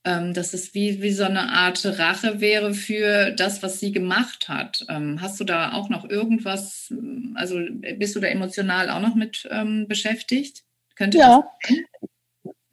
Ähm, dass es wie, wie so eine Art Rache wäre für das, was sie gemacht hat. Ähm, hast du da auch noch irgendwas, also bist du da emotional auch noch mit ähm, beschäftigt? Könnte ja.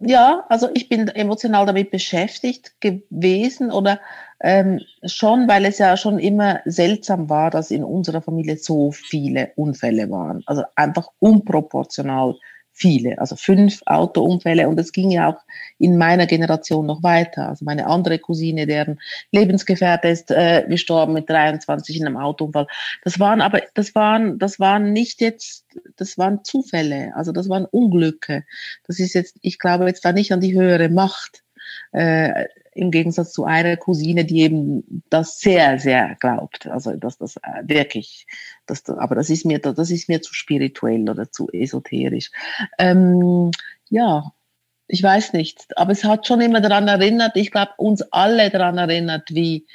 Ja, also ich bin emotional damit beschäftigt gewesen oder ähm, schon, weil es ja schon immer seltsam war, dass in unserer Familie so viele Unfälle waren. Also einfach unproportional viele, also fünf Autounfälle und es ging ja auch in meiner Generation noch weiter. Also meine andere Cousine, deren Lebensgefährte ist äh, gestorben mit 23 in einem Autounfall. Das waren aber, das waren, das waren nicht jetzt, das waren Zufälle, also das waren Unglücke. Das ist jetzt, ich glaube jetzt da nicht an die höhere Macht. Äh, im Gegensatz zu einer Cousine, die eben das sehr, sehr glaubt. Also, dass das äh, wirklich, dass, aber das ist mir, das ist mir zu spirituell oder zu esoterisch. Ähm, ja, ich weiß nicht, aber es hat schon immer daran erinnert, ich glaube, uns alle daran erinnert, wie,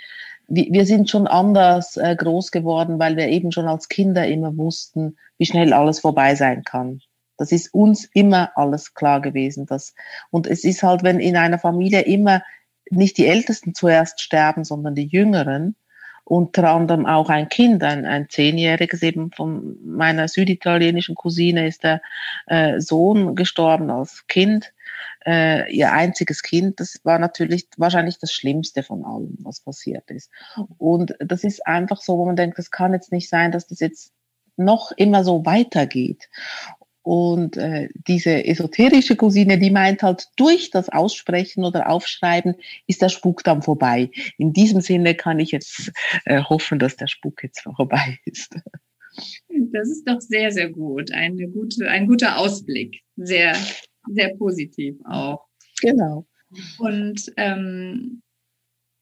wie wir sind schon anders äh, groß geworden, weil wir eben schon als Kinder immer wussten, wie schnell alles vorbei sein kann. Das ist uns immer alles klar gewesen. Dass, und es ist halt, wenn in einer Familie immer nicht die Ältesten zuerst sterben, sondern die Jüngeren. Unter anderem auch ein Kind, ein, ein Zehnjähriges eben von meiner süditalienischen Cousine ist der äh, Sohn gestorben als Kind, äh, ihr einziges Kind. Das war natürlich wahrscheinlich das Schlimmste von allem, was passiert ist. Und das ist einfach so, wo man denkt, das kann jetzt nicht sein, dass das jetzt noch immer so weitergeht. Und äh, diese esoterische Cousine, die meint halt, durch das Aussprechen oder Aufschreiben ist der Spuk dann vorbei. In diesem Sinne kann ich jetzt äh, hoffen, dass der Spuk jetzt vorbei ist. Das ist doch sehr, sehr gut. Eine gute, ein guter Ausblick. Sehr, sehr positiv auch. Genau. Und ähm,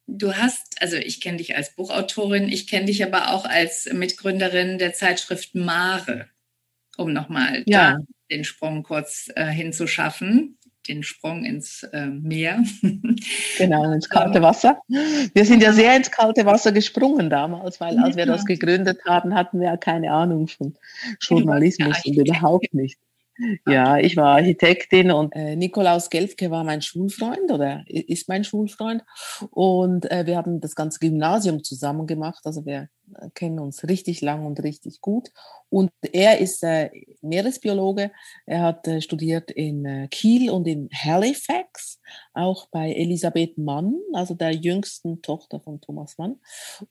du hast, also ich kenne dich als Buchautorin, ich kenne dich aber auch als Mitgründerin der Zeitschrift Mare um nochmal ja. den Sprung kurz äh, hinzuschaffen, den Sprung ins äh, Meer. (laughs) genau, ins kalte Wasser. Wir sind ja sehr ins kalte Wasser gesprungen damals, weil als wir das gegründet haben, hatten wir ja keine Ahnung von Journalismus und überhaupt nicht. Ja, ich war Architektin und äh, Nikolaus Gelfke war mein Schulfreund oder ist mein Schulfreund. Und äh, wir haben das ganze Gymnasium zusammen gemacht. Also wir äh, kennen uns richtig lang und richtig gut. Und er ist äh, Meeresbiologe. Er hat äh, studiert in äh, Kiel und in Halifax, auch bei Elisabeth Mann, also der jüngsten Tochter von Thomas Mann.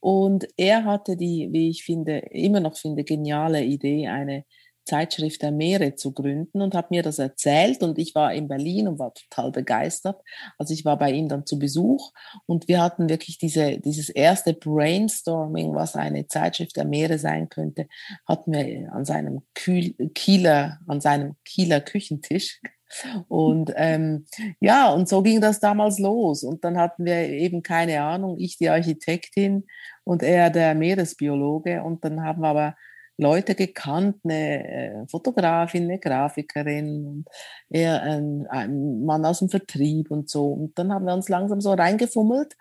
Und er hatte die, wie ich finde, immer noch finde, geniale Idee, eine Zeitschrift der Meere zu gründen und hat mir das erzählt und ich war in Berlin und war total begeistert. Also ich war bei ihm dann zu Besuch und wir hatten wirklich diese, dieses erste Brainstorming, was eine Zeitschrift der Meere sein könnte, hatten wir an seinem Kühl, Kieler, an seinem Kieler Küchentisch. Und ähm, ja, und so ging das damals los. Und dann hatten wir eben keine Ahnung, ich die Architektin und er der Meeresbiologe. Und dann haben wir aber Leute gekannt, eine äh, Fotografin, eine Grafikerin, eher ein, ein, Mann aus dem Vertrieb und so. Und dann haben wir uns langsam so reingefummelt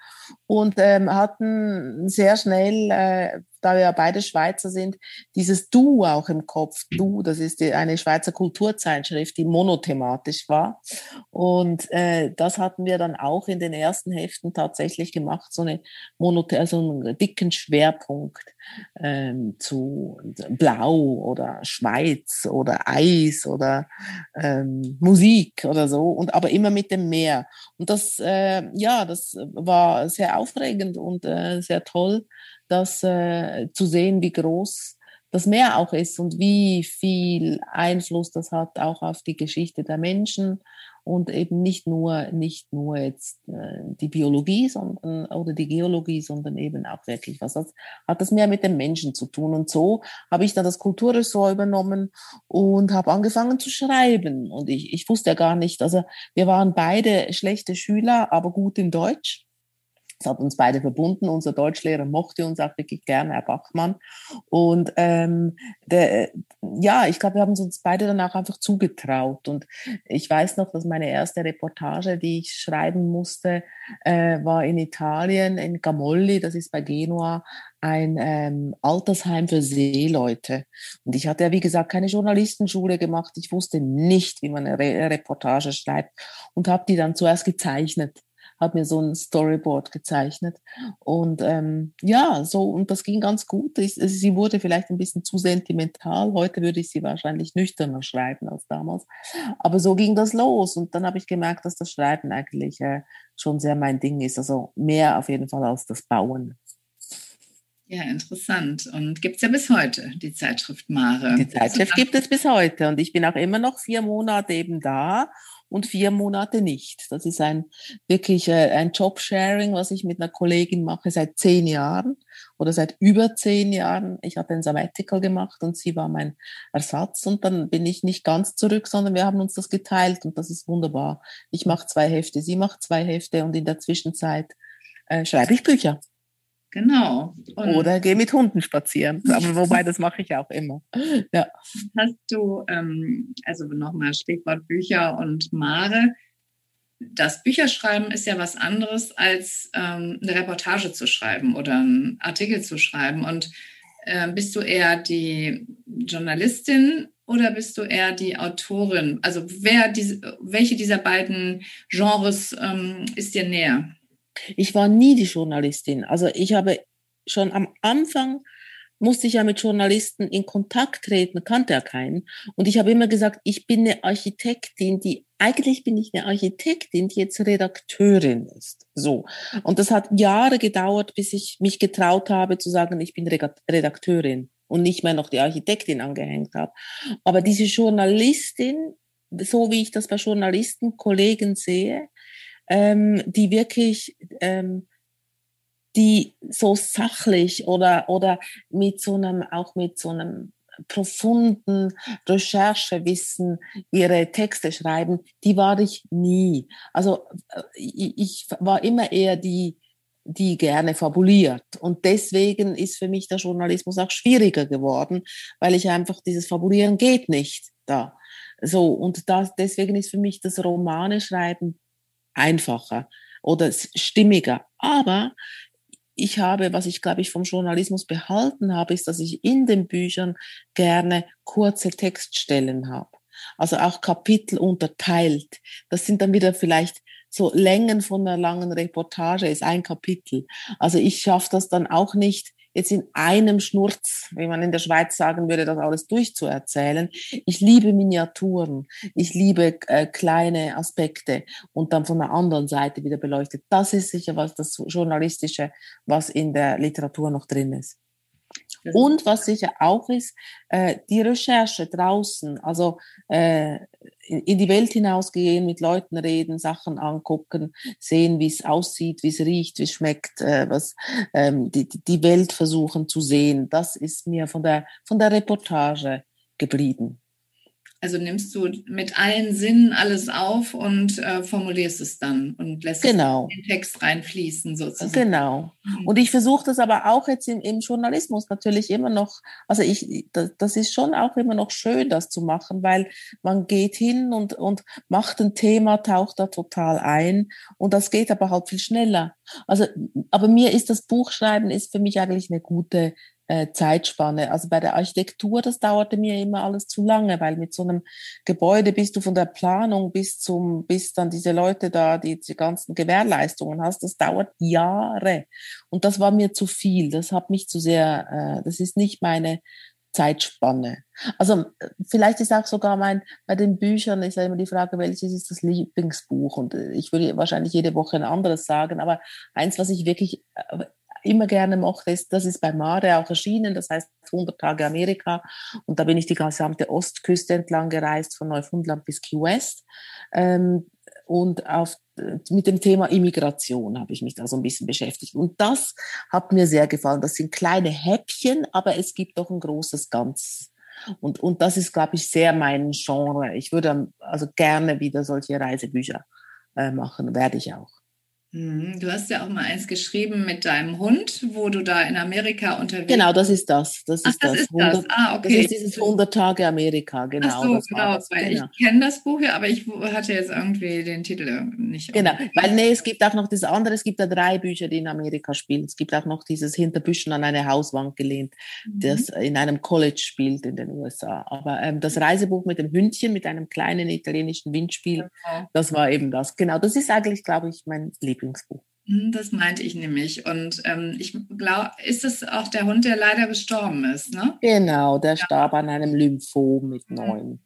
und ähm, hatten sehr schnell äh, da wir ja beide Schweizer sind, dieses Du auch im Kopf. Du, das ist die, eine Schweizer Kulturzeitschrift, die monothematisch war. Und äh, das hatten wir dann auch in den ersten Heften tatsächlich gemacht, so eine Monothe also einen dicken Schwerpunkt ähm, zu Blau oder Schweiz oder Eis oder ähm, Musik oder so und aber immer mit dem Meer. Und das, äh, ja, das war sehr aufregend und äh, sehr toll das äh, zu sehen, wie groß das Meer auch ist und wie viel Einfluss das hat auch auf die Geschichte der Menschen und eben nicht nur nicht nur jetzt äh, die Biologie sondern oder die Geologie sondern eben auch wirklich was hat, hat das mehr mit den Menschen zu tun. Und so habe ich dann das Kulturressort übernommen und habe angefangen zu schreiben. Und ich ich wusste ja gar nicht also wir waren beide schlechte Schüler aber gut in Deutsch das hat uns beide verbunden. Unser Deutschlehrer mochte uns auch wirklich gerne, Herr Bachmann. Und ähm, der, ja, ich glaube, wir haben uns beide danach einfach zugetraut. Und ich weiß noch, dass meine erste Reportage, die ich schreiben musste, äh, war in Italien, in Gamolli, das ist bei Genua, ein ähm, Altersheim für Seeleute. Und ich hatte ja, wie gesagt, keine Journalistenschule gemacht. Ich wusste nicht, wie man eine Re Reportage schreibt und habe die dann zuerst gezeichnet hat mir so ein Storyboard gezeichnet. Und ähm, ja, so, und das ging ganz gut. Ich, sie wurde vielleicht ein bisschen zu sentimental. Heute würde ich sie wahrscheinlich nüchterner schreiben als damals. Aber so ging das los. Und dann habe ich gemerkt, dass das Schreiben eigentlich äh, schon sehr mein Ding ist. Also mehr auf jeden Fall als das Bauen. Ja, interessant. Und gibt es ja bis heute die Zeitschrift Mare. Die Zeitschrift gibt es bis heute. Und ich bin auch immer noch vier Monate eben da und vier Monate nicht. Das ist ein wirklich äh, ein Jobsharing, was ich mit einer Kollegin mache seit zehn Jahren oder seit über zehn Jahren. Ich habe ein Sabbatical gemacht und sie war mein Ersatz und dann bin ich nicht ganz zurück, sondern wir haben uns das geteilt und das ist wunderbar. Ich mache zwei Hefte, sie macht zwei Hefte und in der Zwischenzeit äh, schreibe ich Bücher. Genau. Und Oder gehe mit Hunden spazieren. (laughs) Aber wobei, das mache ich auch immer. Ja. Hast du, ähm, also nochmal Stichwort Bücher und Mare. Das Bücherschreiben ist ja was anderes, als ähm, eine Reportage zu schreiben oder einen Artikel zu schreiben. Und äh, bist du eher die Journalistin oder bist du eher die Autorin? Also wer diese, welche dieser beiden Genres ähm, ist dir näher? Ich war nie die Journalistin. Also ich habe schon am Anfang musste ich ja mit Journalisten in Kontakt treten, kannte ja keinen. Und ich habe immer gesagt, ich bin eine Architektin, die, eigentlich bin ich eine Architektin, die jetzt Redakteurin ist. So. Und das hat Jahre gedauert, bis ich mich getraut habe zu sagen, ich bin Redakteurin und nicht mehr noch die Architektin angehängt habe. Aber diese Journalistin, so wie ich das bei Journalisten, Kollegen sehe, ähm, die wirklich, ähm, die so sachlich oder, oder mit so einem, auch mit so einem profunden Recherchewissen ihre Texte schreiben, die war ich nie. Also äh, ich war immer eher die, die gerne fabuliert. Und deswegen ist für mich der Journalismus auch schwieriger geworden, weil ich einfach dieses Fabulieren geht nicht da. So, und das, deswegen ist für mich das Romane schreiben einfacher oder stimmiger. Aber ich habe, was ich glaube ich vom Journalismus behalten habe, ist, dass ich in den Büchern gerne kurze Textstellen habe. Also auch Kapitel unterteilt. Das sind dann wieder vielleicht so Längen von einer langen Reportage ist ein Kapitel. Also ich schaffe das dann auch nicht, jetzt in einem Schnurz, wie man in der Schweiz sagen würde, das alles durchzuerzählen. Ich liebe Miniaturen, ich liebe äh, kleine Aspekte und dann von der anderen Seite wieder beleuchtet. Das ist sicher was das Journalistische, was in der Literatur noch drin ist. Und was sicher auch ist, äh, die Recherche draußen, also äh, in die Welt hinausgehen, mit Leuten reden, Sachen angucken, sehen, wie es aussieht, wie es riecht, wie es schmeckt, äh, was ähm, die, die Welt versuchen zu sehen. Das ist mir von der, von der Reportage geblieben. Also nimmst du mit allen Sinnen alles auf und äh, formulierst es dann und lässt genau. den Text reinfließen sozusagen. Genau. Mhm. Und ich versuche das aber auch jetzt im, im, Journalismus natürlich immer noch, also ich, das, das, ist schon auch immer noch schön, das zu machen, weil man geht hin und, und macht ein Thema, taucht da total ein und das geht aber halt viel schneller. Also, aber mir ist das Buchschreiben ist für mich eigentlich eine gute äh, Zeitspanne. Also bei der Architektur, das dauerte mir immer alles zu lange, weil mit so einem Gebäude bist du von der Planung bis zum, bis dann diese Leute da, die die ganzen Gewährleistungen hast, das dauert Jahre. Und das war mir zu viel. Das hat mich zu sehr, äh, das ist nicht meine Zeitspanne. Also vielleicht ist auch sogar mein, bei den Büchern ist ja immer die Frage, welches ist das Lieblingsbuch? Und äh, ich würde wahrscheinlich jede Woche ein anderes sagen, aber eins, was ich wirklich äh, immer gerne mochte, ist, das ist bei Mare auch erschienen, das heißt 100 Tage Amerika. Und da bin ich die gesamte Ostküste entlang gereist, von Neufundland bis Key West. Ähm, und auf, mit dem Thema Immigration habe ich mich da so ein bisschen beschäftigt. Und das hat mir sehr gefallen. Das sind kleine Häppchen, aber es gibt doch ein großes Ganz. Und, und das ist, glaube ich, sehr mein Genre. Ich würde also gerne wieder solche Reisebücher äh, machen, werde ich auch. Mhm. Du hast ja auch mal eins geschrieben mit deinem Hund, wo du da in Amerika unterwegs bist. Genau, das ist das. Das ist Ach, das. das, ist 100, das. Ah, okay. das ist dieses 100 Tage Amerika, genau. Ach so, genau, weil genau. ich kenne das Buch ja, aber ich hatte jetzt irgendwie den Titel nicht. Genau, weil nee, es gibt auch noch das andere, es gibt da drei Bücher, die in Amerika spielen. Es gibt auch noch dieses Hinterbüschen an eine Hauswand gelehnt, mhm. das in einem College spielt in den USA. Aber ähm, das Reisebuch mit dem Hündchen, mit einem kleinen italienischen Windspiel, okay. das war eben das. Genau, das ist eigentlich, glaube ich, mein Lieblings Lieblingsbuch. Hm, das meinte ich nämlich. Und ähm, ich glaube, ist es auch der Hund, der leider gestorben ist, ne? Genau, der ja. starb an einem Lymphom mit neun.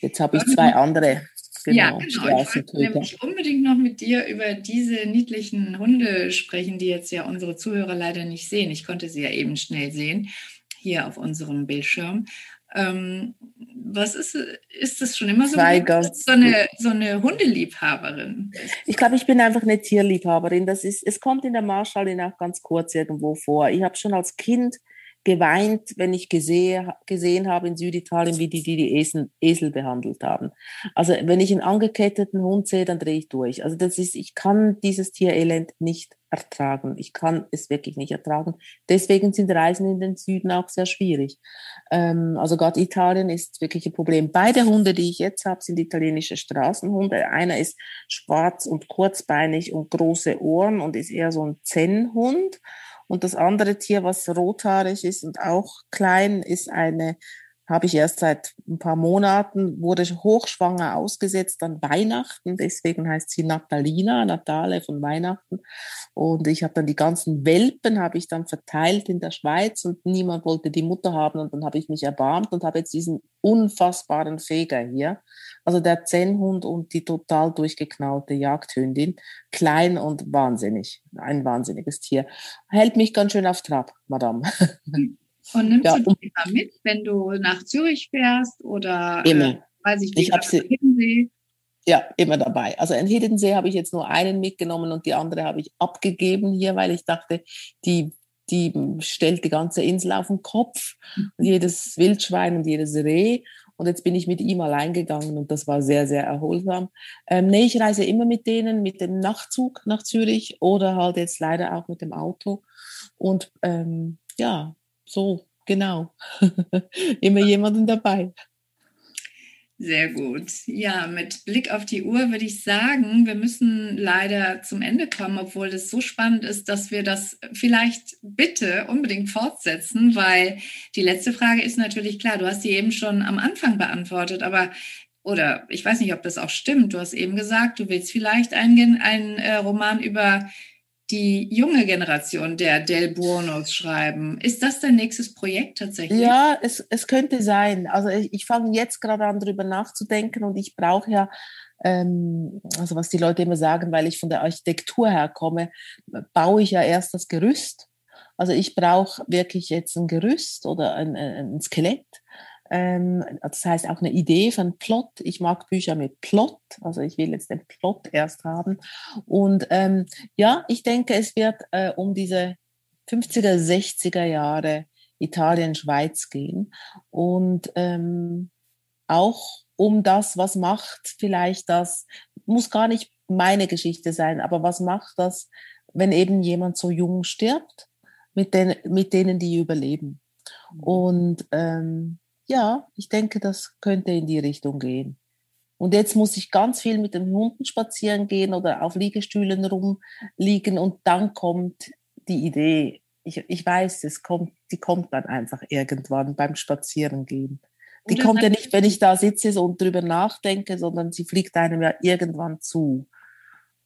Jetzt habe ich zwei andere. Genau, ja, genau. Ich wollte nämlich unbedingt noch mit dir über diese niedlichen Hunde sprechen, die jetzt ja unsere Zuhörer leider nicht sehen. Ich konnte sie ja eben schnell sehen, hier auf unserem Bildschirm. Ähm, was ist, ist das schon immer so? So eine, so eine Hundeliebhaberin. Ich glaube, ich bin einfach eine Tierliebhaberin. Das ist, es kommt in der Marschallin auch ganz kurz irgendwo vor. Ich habe schon als Kind geweint, wenn ich gesehen, gesehen habe in Süditalien, wie die die, die Esel, Esel behandelt haben. Also wenn ich einen angeketteten Hund sehe, dann drehe ich durch. Also das ist, ich kann dieses Tierelend nicht ertragen. Ich kann es wirklich nicht ertragen. Deswegen sind Reisen in den Süden auch sehr schwierig. Ähm, also gerade Italien ist wirklich ein Problem. Beide Hunde, die ich jetzt habe, sind italienische Straßenhunde. Einer ist schwarz und kurzbeinig und große Ohren und ist eher so ein Zen-Hund. Und das andere Tier, was rothaarig ist und auch klein, ist eine, habe ich erst seit ein paar Monaten, wurde hochschwanger ausgesetzt an Weihnachten. Deswegen heißt sie Natalina, Natale von Weihnachten. Und ich habe dann die ganzen Welpen habe ich dann verteilt in der Schweiz und niemand wollte die Mutter haben. Und dann habe ich mich erbarmt und habe jetzt diesen unfassbaren Feger hier. Also der Zen-Hund und die total durchgeknallte Jagdhündin. Klein und wahnsinnig. Ein wahnsinniges Tier. Hält mich ganz schön auf Trab, Madame. Und nimmst ja, du die immer mit, wenn du nach Zürich fährst oder äh, immer. Äh, weiß ich nicht, ich sie, Hiddensee? Ja, immer dabei. Also in Hiddensee habe ich jetzt nur einen mitgenommen und die andere habe ich abgegeben hier, weil ich dachte, die die stellt die ganze Insel auf den Kopf, mhm. jedes Wildschwein und jedes Reh. Und jetzt bin ich mit ihm allein gegangen und das war sehr, sehr erholsam. Ähm, nee, ich reise immer mit denen, mit dem Nachtzug nach Zürich oder halt jetzt leider auch mit dem Auto. Und ähm, ja, so, genau. (laughs) immer jemanden dabei. Sehr gut. Ja, mit Blick auf die Uhr würde ich sagen, wir müssen leider zum Ende kommen, obwohl das so spannend ist, dass wir das vielleicht bitte unbedingt fortsetzen, weil die letzte Frage ist natürlich klar, du hast die eben schon am Anfang beantwortet, aber oder ich weiß nicht, ob das auch stimmt. Du hast eben gesagt, du willst vielleicht einen, einen äh, Roman über die junge Generation der Del Buonos schreiben. Ist das dein nächstes Projekt tatsächlich? Ja, es, es könnte sein. Also ich, ich fange jetzt gerade an, darüber nachzudenken und ich brauche ja, ähm, also was die Leute immer sagen, weil ich von der Architektur herkomme, baue ich ja erst das Gerüst. Also ich brauche wirklich jetzt ein Gerüst oder ein, ein Skelett ähm, das heißt auch eine Idee von Plot. Ich mag Bücher mit Plot, also ich will jetzt den Plot erst haben. Und ähm, ja, ich denke, es wird äh, um diese 50er, 60er Jahre Italien, Schweiz gehen. Und ähm, auch um das, was macht vielleicht das, muss gar nicht meine Geschichte sein, aber was macht das, wenn eben jemand so jung stirbt, mit, den, mit denen, die überleben. Mhm. Und ähm, ja, ich denke, das könnte in die Richtung gehen. Und jetzt muss ich ganz viel mit den Hunden spazieren gehen oder auf Liegestühlen rumliegen und dann kommt die Idee. Ich, ich weiß, es kommt, die kommt dann einfach irgendwann beim Spazierengehen. Die kommt ja nicht, wenn ich da sitze und drüber nachdenke, sondern sie fliegt einem ja irgendwann zu.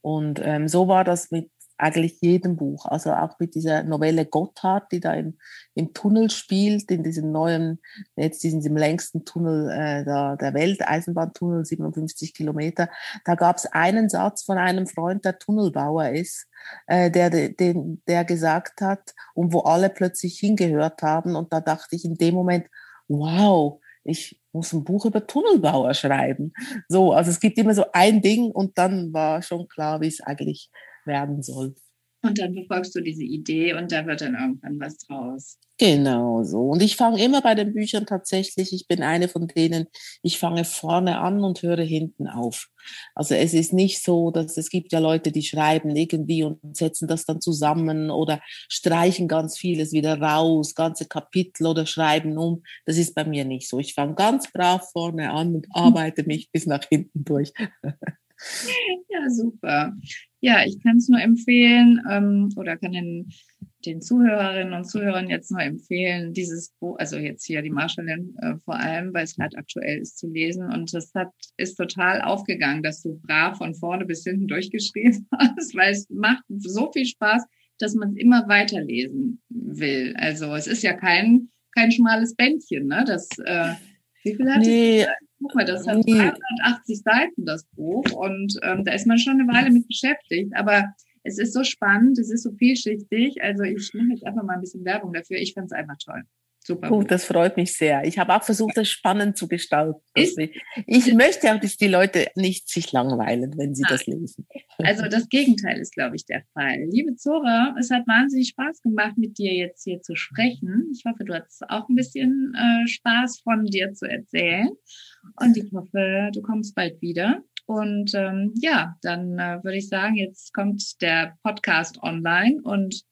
Und ähm, so war das mit eigentlich jedem Buch. Also auch mit dieser Novelle Gotthard, die da im, im Tunnel spielt, in diesem neuen, jetzt in diesem längsten Tunnel äh, der, der Welt, Eisenbahntunnel, 57 Kilometer. Da gab es einen Satz von einem Freund, der Tunnelbauer ist, äh, der, den, der gesagt hat, und wo alle plötzlich hingehört haben. Und da dachte ich in dem Moment, wow, ich muss ein Buch über Tunnelbauer schreiben. So, also es gibt immer so ein Ding und dann war schon klar, wie es eigentlich werden soll. Und dann befolgst du diese Idee und da wird dann irgendwann was draus. Genau so. Und ich fange immer bei den Büchern tatsächlich, ich bin eine von denen, ich fange vorne an und höre hinten auf. Also es ist nicht so, dass es gibt ja Leute, die schreiben irgendwie und setzen das dann zusammen oder streichen ganz vieles wieder raus, ganze Kapitel oder schreiben um. Das ist bei mir nicht so. Ich fange ganz brav vorne an und arbeite mich bis nach hinten durch. (laughs) Ja, super. Ja, ich kann es nur empfehlen ähm, oder kann den, den Zuhörerinnen und Zuhörern jetzt nur empfehlen, dieses Buch, also jetzt hier die Marschallin äh, vor allem, weil es gerade aktuell ist zu lesen. Und das hat, ist total aufgegangen, dass du brav von vorne bis hinten durchgeschrieben (laughs) hast, weil es macht so viel Spaß, dass man es immer weiterlesen will. Also es ist ja kein, kein schmales Bändchen, ne? Das, äh, wie viel hat nee. es? Guck mal, das hat 380 Seiten, das Buch. Und ähm, da ist man schon eine Weile mit beschäftigt. Aber es ist so spannend, es ist so vielschichtig. Also ich mache jetzt einfach mal ein bisschen Werbung dafür. Ich finde es einfach toll. Super. Gut, das freut mich sehr. Ich habe auch versucht, das spannend zu gestalten. Ist, ich möchte auch, dass die Leute nicht sich langweilen, wenn sie Nein. das lesen. Also das Gegenteil ist, glaube ich, der Fall. Liebe Zora, es hat wahnsinnig Spaß gemacht, mit dir jetzt hier zu sprechen. Ich hoffe, du hattest auch ein bisschen äh, Spaß von dir zu erzählen. Und ich hoffe, du kommst bald wieder. Und ähm, ja, dann äh, würde ich sagen, jetzt kommt der Podcast online und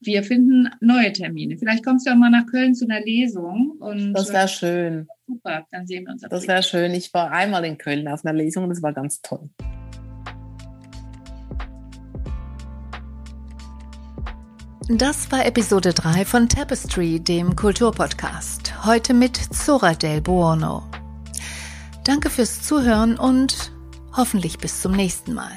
wir finden neue Termine. Vielleicht kommst du auch mal nach Köln zu einer Lesung. Und, das wäre schön. Super, dann sehen wir uns. Das wäre schön. Ich war einmal in Köln auf einer Lesung und das war ganz toll. Das war Episode 3 von Tapestry, dem Kulturpodcast. Heute mit Zora del Buono. Danke fürs Zuhören und hoffentlich bis zum nächsten Mal.